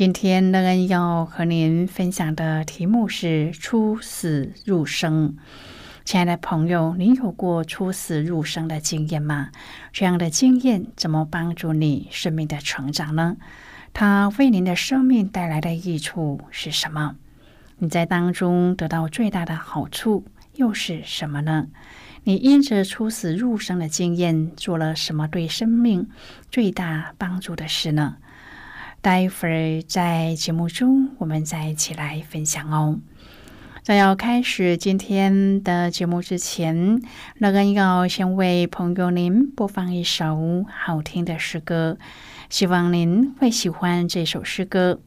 今天乐恩要和您分享的题目是“出死入生”。亲爱的朋友，您有过出死入生的经验吗？这样的经验怎么帮助你生命的成长呢？它为您的生命带来的益处是什么？你在当中得到最大的好处又是什么呢？你因着出死入生的经验做了什么对生命最大帮助的事呢？待会儿在节目中，我们再一起来分享哦。在要开始今天的节目之前，乐恩要先为朋友您播放一首好听的诗歌，希望您会喜欢这首诗歌。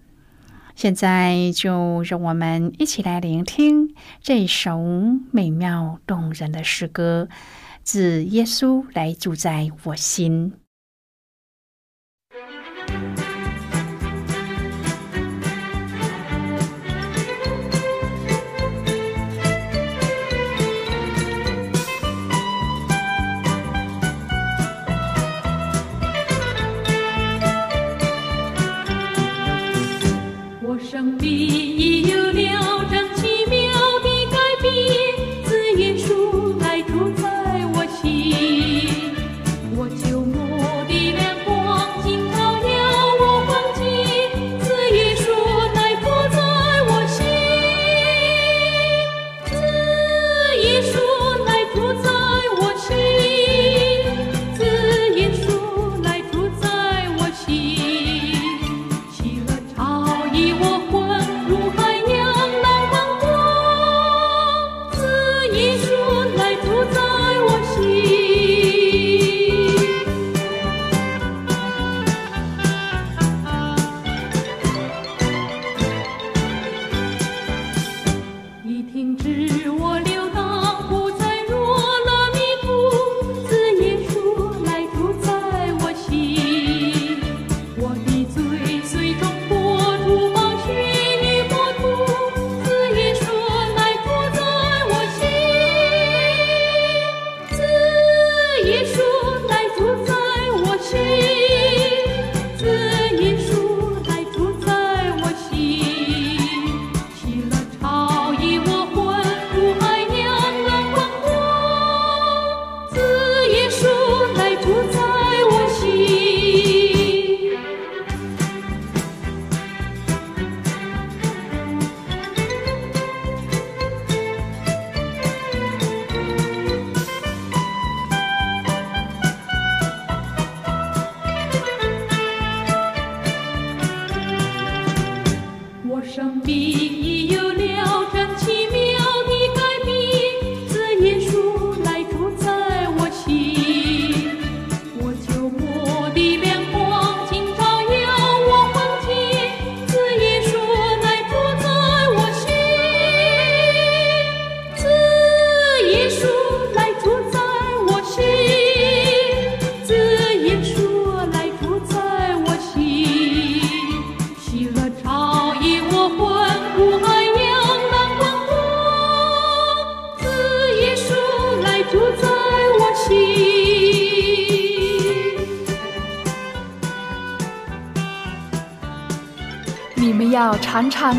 现在就让我们一起来聆听这首美妙动人的诗歌，自耶稣来住在我心。生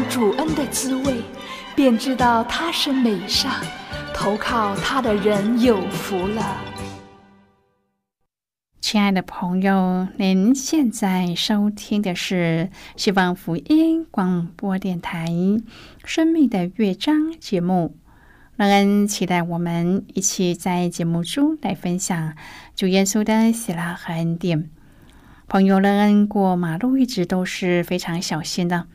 主恩的滋味，便知道他是美善，投靠他的人有福了。亲爱的朋友，您现在收听的是希望福音广播电台《生命的乐章》节目。乐恩期待我们一起在节目中来分享主耶稣的喜乐和恩典。朋友乐恩过马路一直都是非常小心的。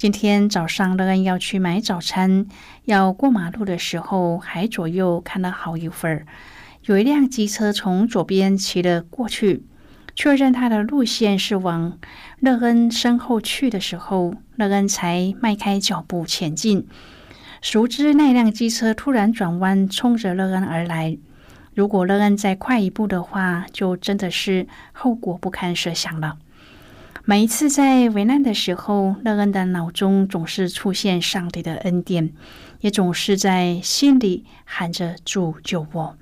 今天早上乐恩要去买早餐，要过马路的时候，还左右看了好一会儿。有一辆机车从左边骑了过去，确认他的路线是往乐恩身后去的时候，乐恩才迈开脚步前进。熟知那辆机车突然转弯，冲着乐恩而来。如果乐恩再快一步的话，就真的是后果不堪设想了。每一次在危难的时候，乐恩的脑中总是出现上帝的恩典，也总是在心里喊着“主救我”。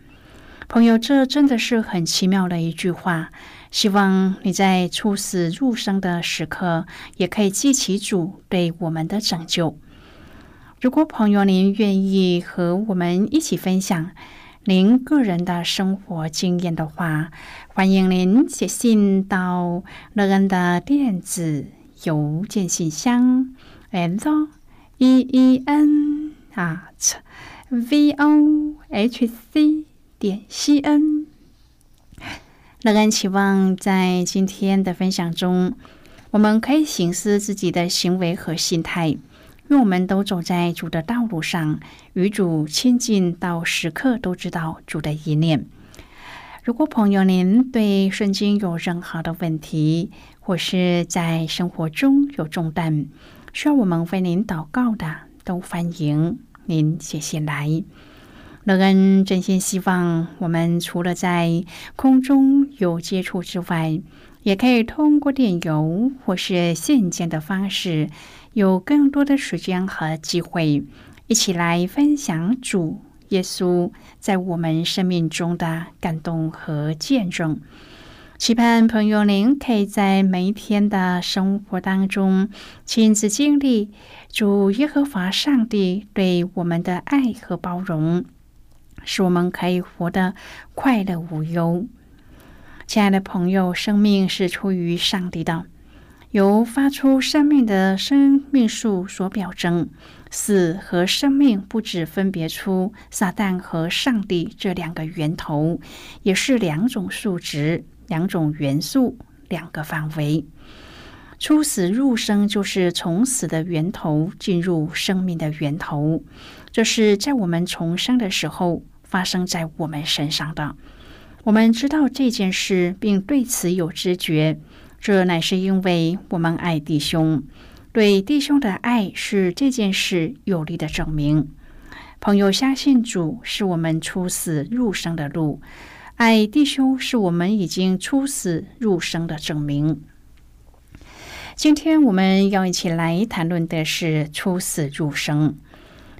朋友，这真的是很奇妙的一句话。希望你在出死入生的时刻，也可以记起主对我们的拯救。如果朋友您愿意和我们一起分享您个人的生活经验的话，欢迎您写信到乐恩的电子邮件信箱，l e e n at v o h c 点 c n。乐恩期望在今天的分享中，我们可以醒思自己的行为和心态。愿我们都走在主的道路上，与主亲近到时刻都知道主的意念。如果朋友您对圣经有任何的问题，或是在生活中有重担，需要我们为您祷告的，都欢迎您写信来。乐恩真心希望，我们除了在空中有接触之外，也可以通过电邮或是信件的方式。有更多的时间和机会，一起来分享主耶稣在我们生命中的感动和见证。期盼朋友您可以在每一天的生活当中亲自经历主耶和华上帝对我们的爱和包容，使我们可以活得快乐无忧。亲爱的朋友，生命是出于上帝的。由发出生命的生命树所表征，死和生命不止分别出撒旦和上帝这两个源头，也是两种数值、两种元素、两个范围。出死入生，就是从死的源头进入生命的源头，这是在我们重生的时候发生在我们身上的。我们知道这件事，并对此有知觉。这乃是因为我们爱弟兄，对弟兄的爱是这件事有力的证明。朋友相信主是我们出死入生的路，爱弟兄是我们已经出死入生的证明。今天我们要一起来谈论的是出死入生。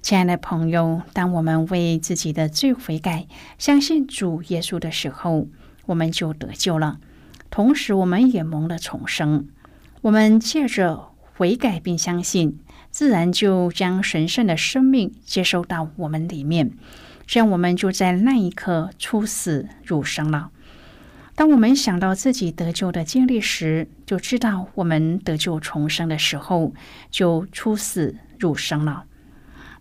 亲爱的朋友，当我们为自己的罪悔改，相信主耶稣的时候，我们就得救了。同时，我们也蒙了重生。我们借着悔改并相信，自然就将神圣的生命接收到我们里面。这样，我们就在那一刻出死入生了。当我们想到自己得救的经历时，就知道我们得救重生的时候就出死入生了。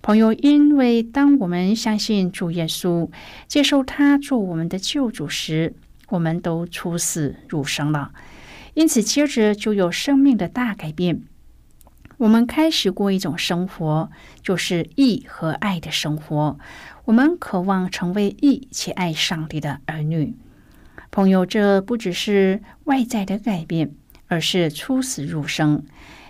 朋友，因为当我们相信主耶稣，接受他做我们的救主时，我们都出死入生了，因此接着就有生命的大改变。我们开始过一种生活，就是义和爱的生活。我们渴望成为义且爱上帝的儿女。朋友，这不只是外在的改变，而是出死入生。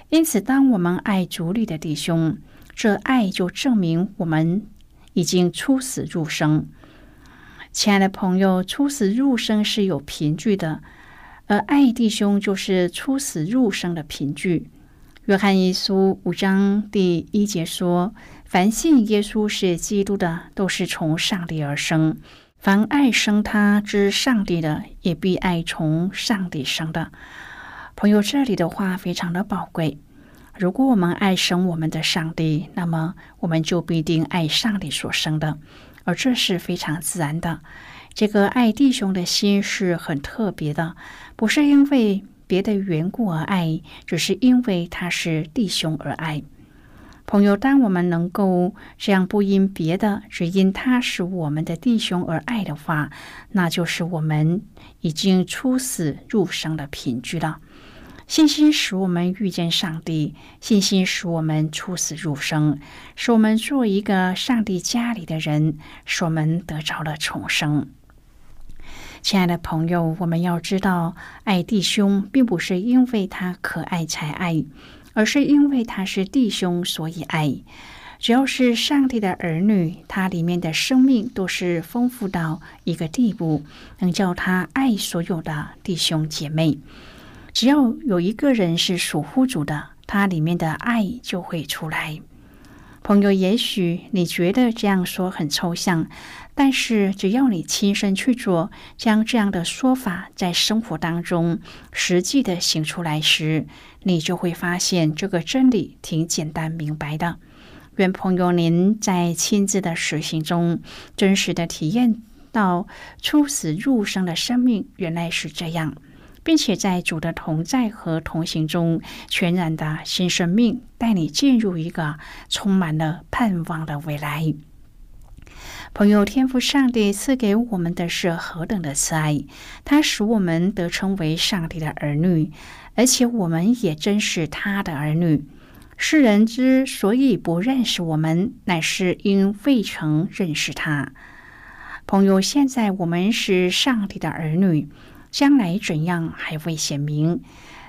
因此，当我们爱主里的弟兄，这爱就证明我们已经出死入生。亲爱的朋友，出死入生是有凭据的，而爱弟兄就是出死入生的凭据。约翰一书五章第一节说：“凡信耶稣是基督的，都是从上帝而生；凡爱生他之上帝的，也必爱从上帝生的。”朋友，这里的话非常的宝贵，如果我们爱生我们的上帝，那么我们就必定爱上帝所生的，而这是非常自然的。这个爱弟兄的心是很特别的，不是因为别的缘故而爱，只是因为他是弟兄而爱。朋友，当我们能够这样不因别的，只因他是我们的弟兄而爱的话，那就是我们已经出死入生的凭据了。信心使我们遇见上帝，信心使我们出死入生，使我们做一个上帝家里的人，使我们得着了重生。亲爱的朋友，我们要知道，爱弟兄并不是因为他可爱才爱。而是因为他是弟兄，所以爱。只要是上帝的儿女，他里面的生命都是丰富到一个地步，能叫他爱所有的弟兄姐妹。只要有一个人是属乎主的，他里面的爱就会出来。朋友，也许你觉得这样说很抽象，但是只要你亲身去做，将这样的说法在生活当中实际的行出来时，你就会发现这个真理挺简单明白的。愿朋友您在亲自的实行中，真实的体验到出死入生的生命原来是这样。并且在主的同在和同行中，全然的新生命带你进入一个充满了盼望的未来。朋友，天赋上帝赐给我们的是何等的慈爱！他使我们得称为上帝的儿女，而且我们也真是他的儿女。世人之所以不认识我们，乃是因未曾认识他。朋友，现在我们是上帝的儿女。将来怎样还未显明，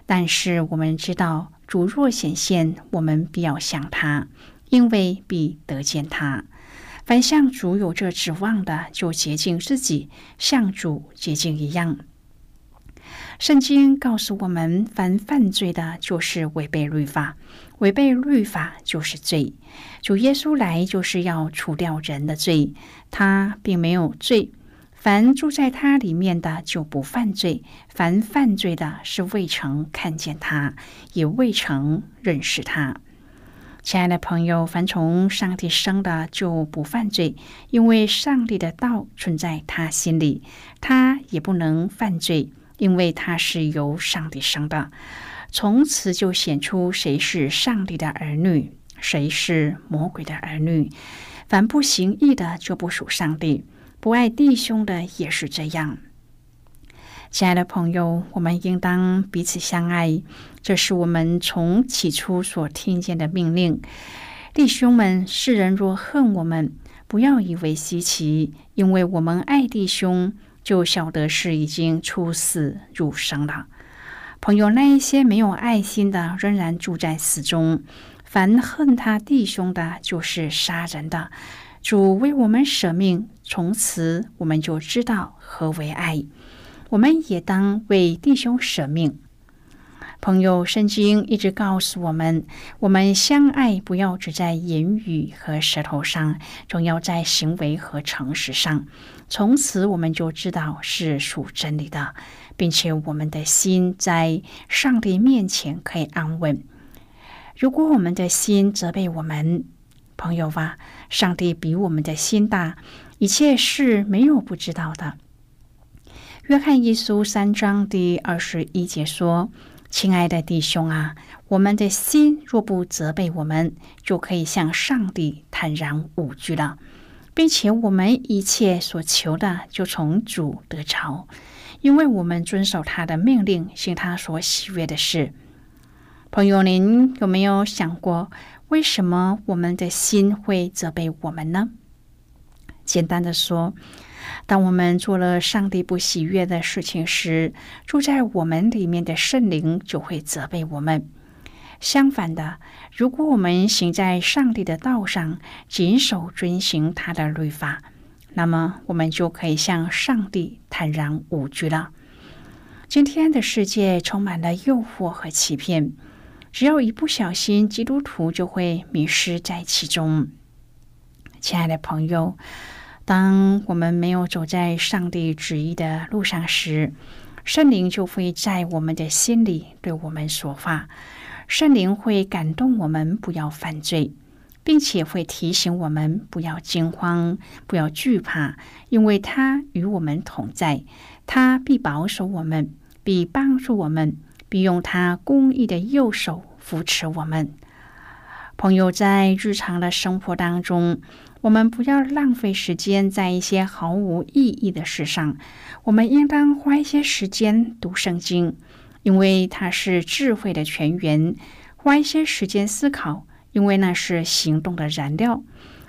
但是我们知道主若显现，我们必要想他，因为必得见他。凡向主有这指望的，就洁净自己，像主洁净一样。圣经告诉我们，凡犯罪的，就是违背律法；违背律法就是罪。主耶稣来就是要除掉人的罪，他并没有罪。凡住在他里面的就不犯罪，凡犯罪的是未曾看见他，也未曾认识他。亲爱的朋友，凡从上帝生的就不犯罪，因为上帝的道存在他心里，他也不能犯罪，因为他是由上帝生的。从此就显出谁是上帝的儿女，谁是魔鬼的儿女。凡不行义的就不属上帝。不爱弟兄的也是这样，亲爱的朋友，我们应当彼此相爱，这是我们从起初所听见的命令。弟兄们，世人若恨我们，不要以为稀奇，因为我们爱弟兄，就晓得是已经出死入生了。朋友，那一些没有爱心的，仍然住在死中；凡恨他弟兄的，就是杀人的。主为我们舍命，从此我们就知道何为爱。我们也当为弟兄舍命。朋友，圣经一直告诉我们：我们相爱，不要只在言语和舌头上，总要在行为和诚实上。从此我们就知道是属真理的，并且我们的心在上帝面前可以安稳。如果我们的心责备我们，朋友吧，上帝比我们的心大，一切是没有不知道的。约翰一书三章第二十一节说：“亲爱的弟兄啊，我们的心若不责备我们，就可以向上帝坦然无惧了，并且我们一切所求的就从主得着，因为我们遵守他的命令，行他所喜悦的事。”朋友，您有没有想过？为什么我们的心会责备我们呢？简单的说，当我们做了上帝不喜悦的事情时，住在我们里面的圣灵就会责备我们。相反的，如果我们行在上帝的道上，谨守遵行他的律法，那么我们就可以向上帝坦然无惧了。今天的世界充满了诱惑和欺骗。只要一不小心，基督徒就会迷失在其中。亲爱的朋友，当我们没有走在上帝旨意的路上时，圣灵就会在我们的心里对我们说话，圣灵会感动我们不要犯罪，并且会提醒我们不要惊慌、不要惧怕，因为他与我们同在，他必保守我们，必帮助我们，必用他公义的右手扶持我们。朋友，在日常的生活当中，我们不要浪费时间在一些毫无意义的事上。我们应当花一些时间读圣经，因为它是智慧的泉源；花一些时间思考，因为那是行动的燃料；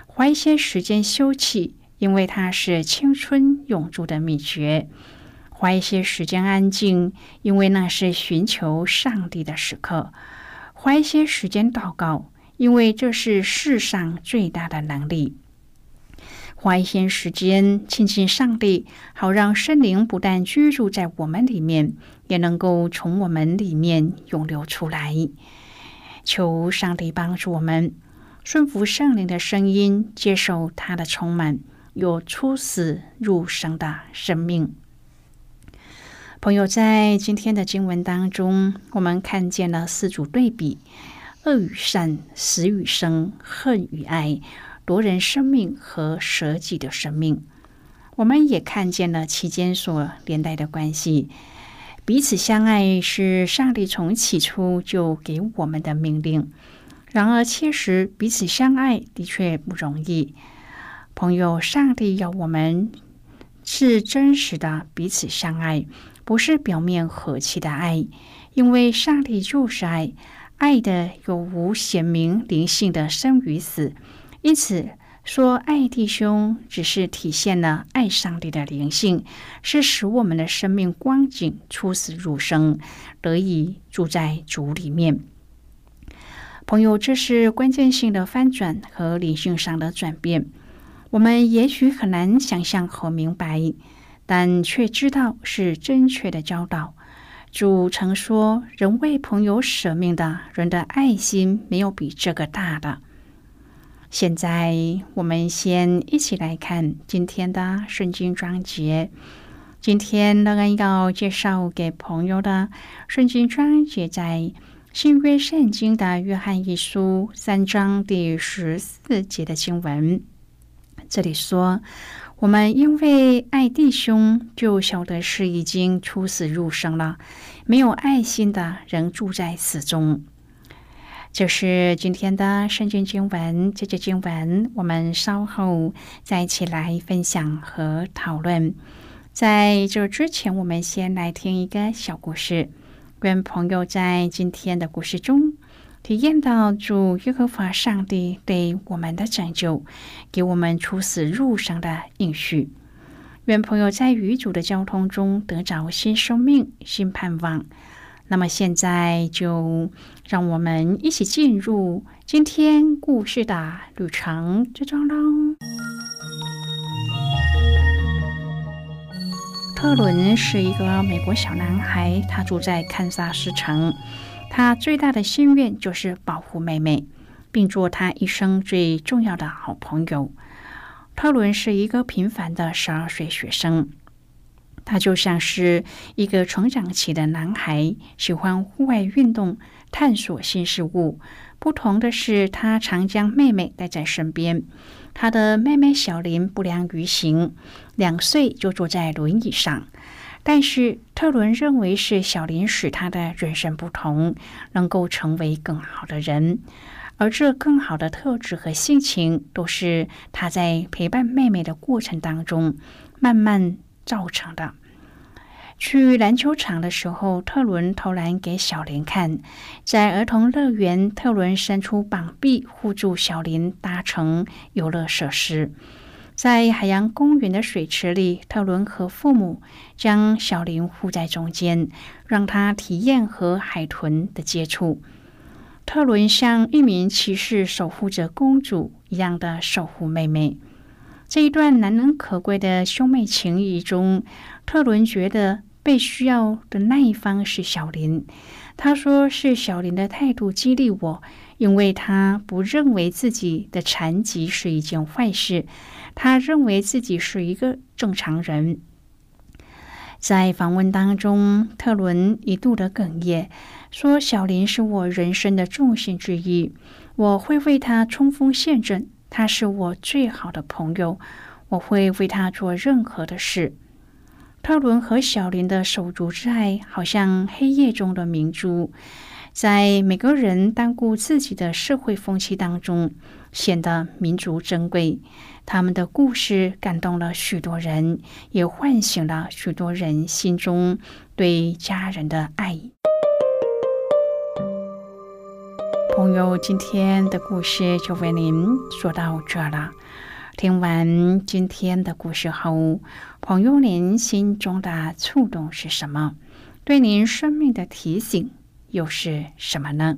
花一些时间休憩，因为它是青春永驻的秘诀；花一些时间安静，因为那是寻求上帝的时刻；花一些时间祷告。因为这是世上最大的能力，花一些时间亲近上帝，好让圣灵不但居住在我们里面，也能够从我们里面涌流出来。求上帝帮助我们顺服圣灵的声音，接受他的充满，有出死入生的生命。朋友，在今天的经文当中，我们看见了四组对比。恶与善，死与生，恨与爱，夺人生命和舍己的生命。我们也看见了其间所连带的关系。彼此相爱是上帝从起初就给我们的命令。然而，切实彼此相爱的确不容易。朋友，上帝要我们是真实的彼此相爱，不是表面和气的爱，因为上帝就是爱。爱的有无显明灵性的生与死，因此说爱弟兄只是体现了爱上帝的灵性，是使我们的生命光景出死入生，得以住在主里面。朋友，这是关键性的翻转和灵性上的转变。我们也许很难想象和明白，但却知道是正确的教导。主曾说：“人为朋友舍命的人的爱心，没有比这个大的。”现在，我们先一起来看今天的圣经章节。今天乐恩要介绍给朋友的圣经章节，在新约圣经的约翰一书三章第十四节的经文。这里说。我们因为爱弟兄，就晓得是已经出死入生了。没有爱心的人住在死中。这是今天的圣经经文。这节经文我们稍后再一起来分享和讨论。在这之前，我们先来听一个小故事。愿朋友在今天的故事中。体验到主耶和华上帝对我们的拯救，给我们出死入生的应许。愿朋友在与主的交通中得着新生命、新盼望。那么现在就让我们一起进入今天故事的旅程之中喽。特伦是一个美国小男孩，他住在堪萨斯城。他最大的心愿就是保护妹妹，并做他一生最重要的好朋友。特伦是一个平凡的十二岁学生，他就像是一个成长期的男孩，喜欢户外运动，探索新事物。不同的是，他常将妹妹带在身边。他的妹妹小林不良于行，两岁就坐在轮椅上。但是特伦认为是小林使他的人生不同，能够成为更好的人，而这更好的特质和性情，都是他在陪伴妹妹的过程当中慢慢造成的。去篮球场的时候，特伦投篮给小林看；在儿童乐园，特伦伸出膀臂护住小林搭乘游乐设施。在海洋公园的水池里，特伦和父母将小林护在中间，让他体验和海豚的接触。特伦像一名骑士守护着公主一样的守护妹妹。这一段难能可贵的兄妹情谊中，特伦觉得被需要的那一方是小林。他说：“是小林的态度激励我，因为他不认为自己的残疾是一件坏事。”他认为自己是一个正常人。在访问当中，特伦一度的哽咽，说：“小林是我人生的重心之一，我会为他冲锋陷阵，他是我最好的朋友，我会为他做任何的事。”特伦和小林的手足之爱，好像黑夜中的明珠，在每个人单顾自己的社会风气当中，显得弥足珍贵。他们的故事感动了许多人，也唤醒了许多人心中对家人的爱。朋友，今天的故事就为您说到这了。听完今天的故事后，朋友您心中的触动是什么？对您生命的提醒又是什么呢？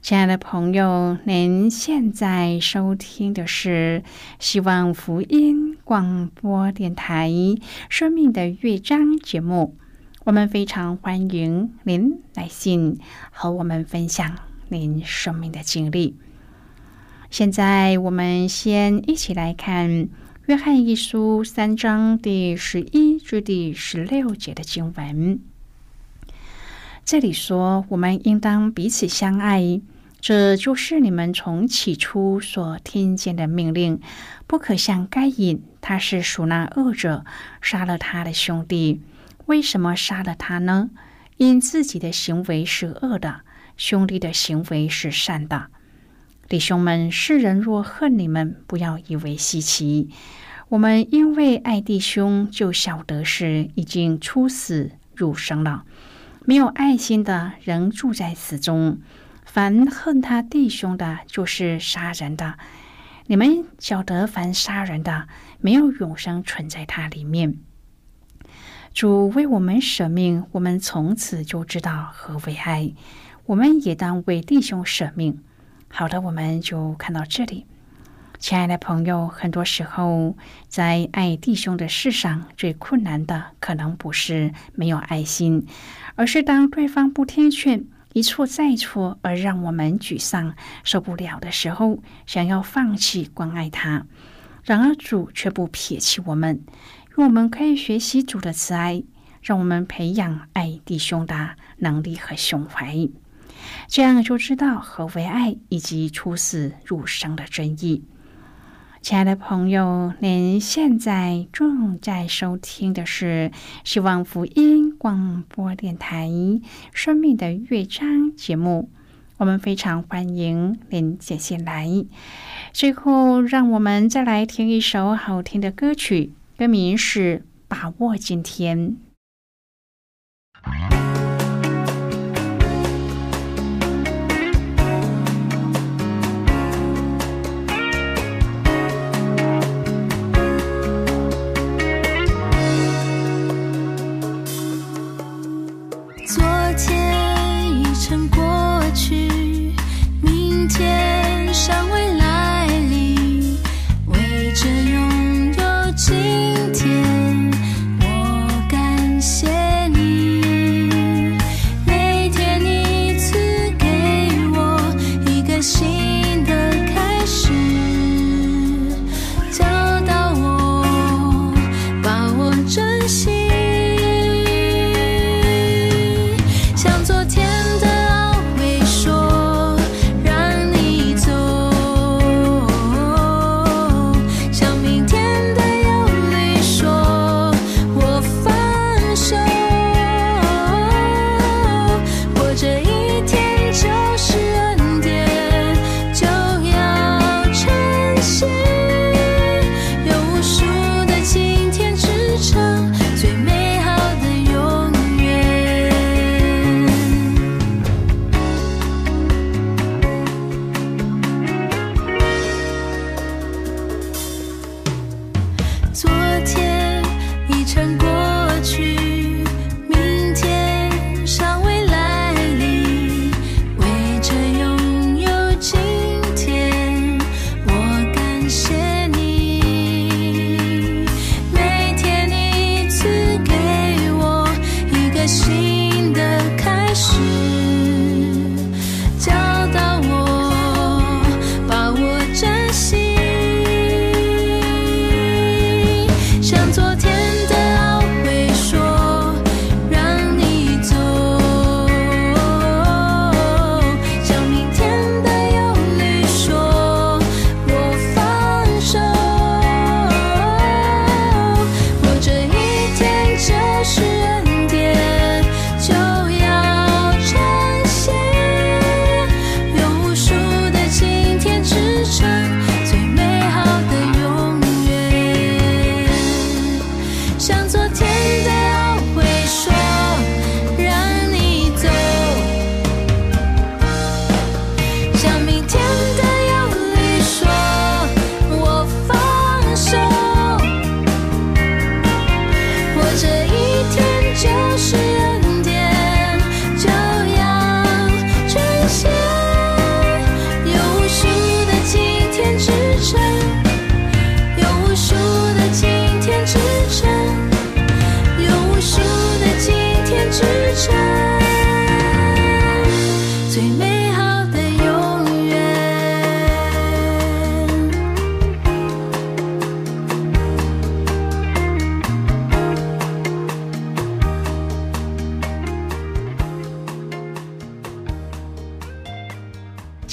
亲爱的朋友，您现在收听的是希望福音广播电台《生命的乐章》节目。我们非常欢迎您来信和我们分享您生命的经历。现在，我们先一起来看《约翰一书》三章第十一至第十六节的经文。这里说：“我们应当彼此相爱，这就是你们从起初所听见的命令。不可像该隐，他是属那恶者，杀了他的兄弟。为什么杀了他呢？因自己的行为是恶的，兄弟的行为是善的。”弟兄们，世人若恨你们，不要以为稀奇。我们因为爱弟兄，就晓得是已经出死入生了。没有爱心的人住在此中。凡恨他弟兄的，就是杀人的。你们晓得，凡杀人的，没有永生存在他里面。主为我们舍命，我们从此就知道何为爱。我们也当为弟兄舍命。好的，我们就看到这里，亲爱的朋友。很多时候，在爱弟兄的事上，最困难的可能不是没有爱心，而是当对方不听劝，一错再错，而让我们沮丧、受不了的时候，想要放弃关爱他。然而主却不撇弃我们，我们可以学习主的慈爱，让我们培养爱弟兄的能力和胸怀。这样就知道何为爱，以及出死入生的真意。亲爱的朋友，您现在正在收听的是希望福音广播电台《生命的乐章》节目。我们非常欢迎您接进来。最后，让我们再来听一首好听的歌曲，歌名是《把握今天》。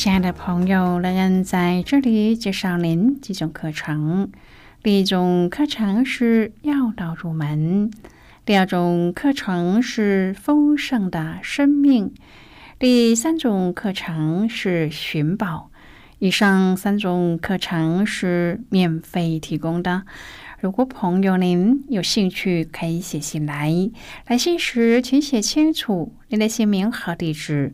亲爱的朋友，乐恩在这里介绍您几种课程。第一种课程是要道入门，第二种课程是丰盛的生命，第三种课程是寻宝。以上三种课程是免费提供的。如果朋友您有兴趣，可以写信来。来信时请写清楚您的姓名和地址，